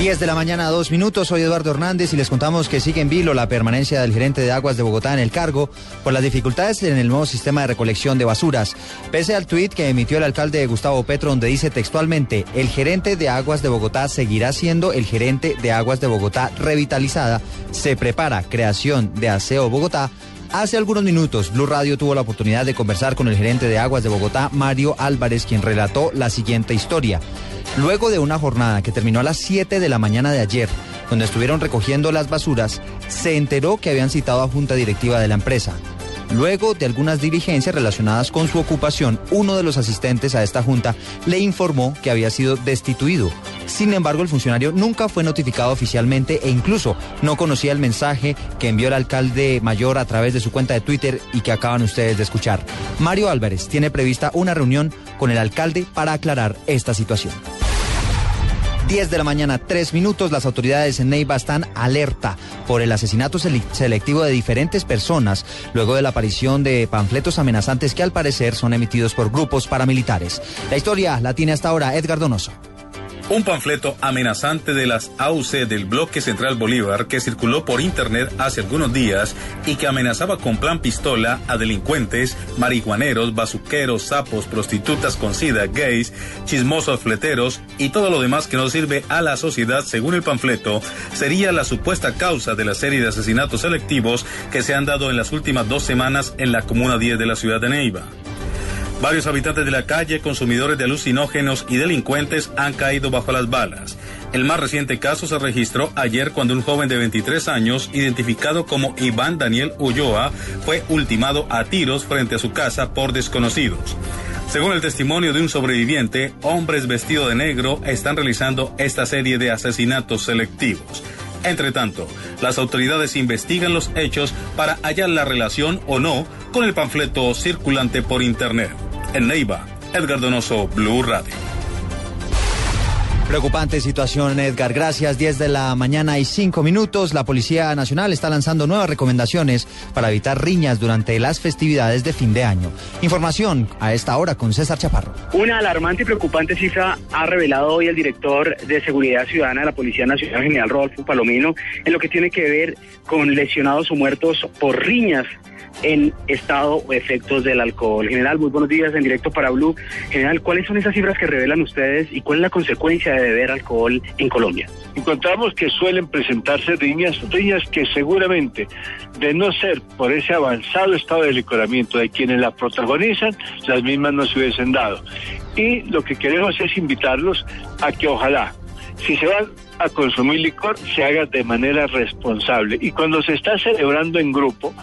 10 de la mañana, dos minutos. Soy Eduardo Hernández y les contamos que sigue en vilo la permanencia del gerente de aguas de Bogotá en el cargo por las dificultades en el nuevo sistema de recolección de basuras. Pese al tuit que emitió el alcalde Gustavo Petro, donde dice textualmente: el gerente de aguas de Bogotá seguirá siendo el gerente de aguas de Bogotá revitalizada. Se prepara creación de Aseo Bogotá. Hace algunos minutos, Blue Radio tuvo la oportunidad de conversar con el gerente de aguas de Bogotá, Mario Álvarez, quien relató la siguiente historia. Luego de una jornada que terminó a las 7 de la mañana de ayer, donde estuvieron recogiendo las basuras, se enteró que habían citado a junta directiva de la empresa. Luego de algunas diligencias relacionadas con su ocupación, uno de los asistentes a esta junta le informó que había sido destituido. Sin embargo, el funcionario nunca fue notificado oficialmente e incluso no conocía el mensaje que envió el alcalde mayor a través de su cuenta de Twitter y que acaban ustedes de escuchar. Mario Álvarez tiene prevista una reunión con el alcalde para aclarar esta situación. 10 de la mañana, 3 minutos. Las autoridades en Neiva están alerta por el asesinato selectivo de diferentes personas luego de la aparición de panfletos amenazantes que al parecer son emitidos por grupos paramilitares. La historia la tiene hasta ahora Edgar Donoso. Un panfleto amenazante de las AUC del bloque central Bolívar que circuló por internet hace algunos días y que amenazaba con plan pistola a delincuentes, marihuaneros, bazuqueros, sapos, prostitutas con sida, gays, chismosos fleteros y todo lo demás que no sirve a la sociedad según el panfleto, sería la supuesta causa de la serie de asesinatos selectivos que se han dado en las últimas dos semanas en la Comuna 10 de la ciudad de Neiva. Varios habitantes de la calle, consumidores de alucinógenos y delincuentes han caído bajo las balas. El más reciente caso se registró ayer cuando un joven de 23 años, identificado como Iván Daniel Ulloa, fue ultimado a tiros frente a su casa por desconocidos. Según el testimonio de un sobreviviente, hombres vestidos de negro están realizando esta serie de asesinatos selectivos. Entre tanto, las autoridades investigan los hechos para hallar la relación o no con el panfleto circulante por Internet. En Neiva, Edgar Donoso, Blue Radio. Preocupante situación, Edgar. Gracias. 10 de la mañana y 5 minutos. La Policía Nacional está lanzando nuevas recomendaciones para evitar riñas durante las festividades de fin de año. Información a esta hora con César Chaparro. Una alarmante y preocupante cifra ha revelado hoy el director de Seguridad Ciudadana de la Policía Nacional, general Rodolfo Palomino, en lo que tiene que ver con lesionados o muertos por riñas en estado o efectos del alcohol. General, muy buenos días en directo para Blue. General, ¿cuáles son esas cifras que revelan ustedes y cuál es la consecuencia de beber alcohol en Colombia? Encontramos que suelen presentarse riñas, riñas que seguramente, de no ser por ese avanzado estado de licoramiento de quienes la protagonizan, las mismas no se hubiesen dado. Y lo que queremos es invitarlos a que ojalá, si se van a consumir licor, se haga de manera responsable. Y cuando se está celebrando en grupo,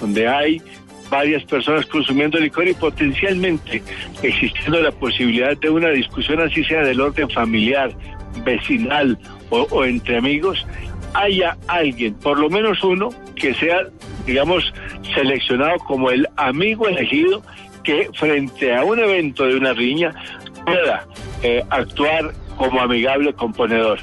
donde hay varias personas consumiendo licor y potencialmente existiendo la posibilidad de una discusión así sea del orden familiar, vecinal o, entre amigos, haya alguien, por lo menos uno, que sea, digamos, seleccionado como el amigo elegido que frente a un evento de una riña pueda eh, actuar como amigable componedor.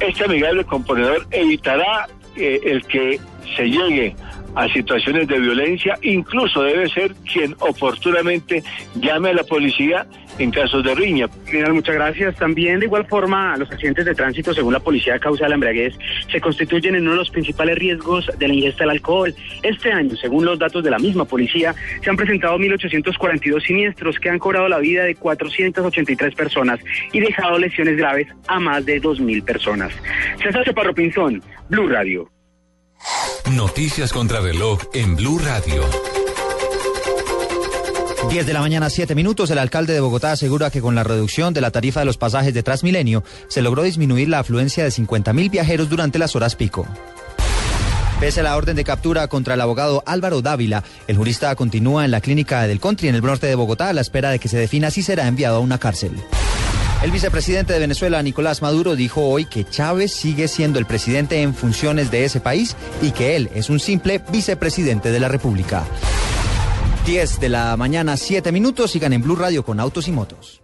Este amigable componedor evitará eh, el que se llegue a situaciones de violencia, incluso debe ser quien oportunamente llame a la policía en casos de riña. General, muchas gracias. También, de igual forma, los accidentes de tránsito, según la policía de causa de la embriaguez, se constituyen en uno de los principales riesgos de la ingesta del alcohol. Este año, según los datos de la misma policía, se han presentado 1.842 siniestros que han cobrado la vida de 483 personas y dejado lesiones graves a más de 2.000 personas. César Chaparro Pinzón, Blue Radio. Noticias contra reloj en Blue Radio. 10 de la mañana, 7 minutos. El alcalde de Bogotá asegura que con la reducción de la tarifa de los pasajes de Transmilenio se logró disminuir la afluencia de 50 mil viajeros durante las horas pico. Pese a la orden de captura contra el abogado Álvaro Dávila, el jurista continúa en la clínica del Country en el norte de Bogotá a la espera de que se defina si será enviado a una cárcel. El vicepresidente de Venezuela, Nicolás Maduro, dijo hoy que Chávez sigue siendo el presidente en funciones de ese país y que él es un simple vicepresidente de la República. 10 de la mañana, 7 minutos, sigan en Blue Radio con Autos y Motos.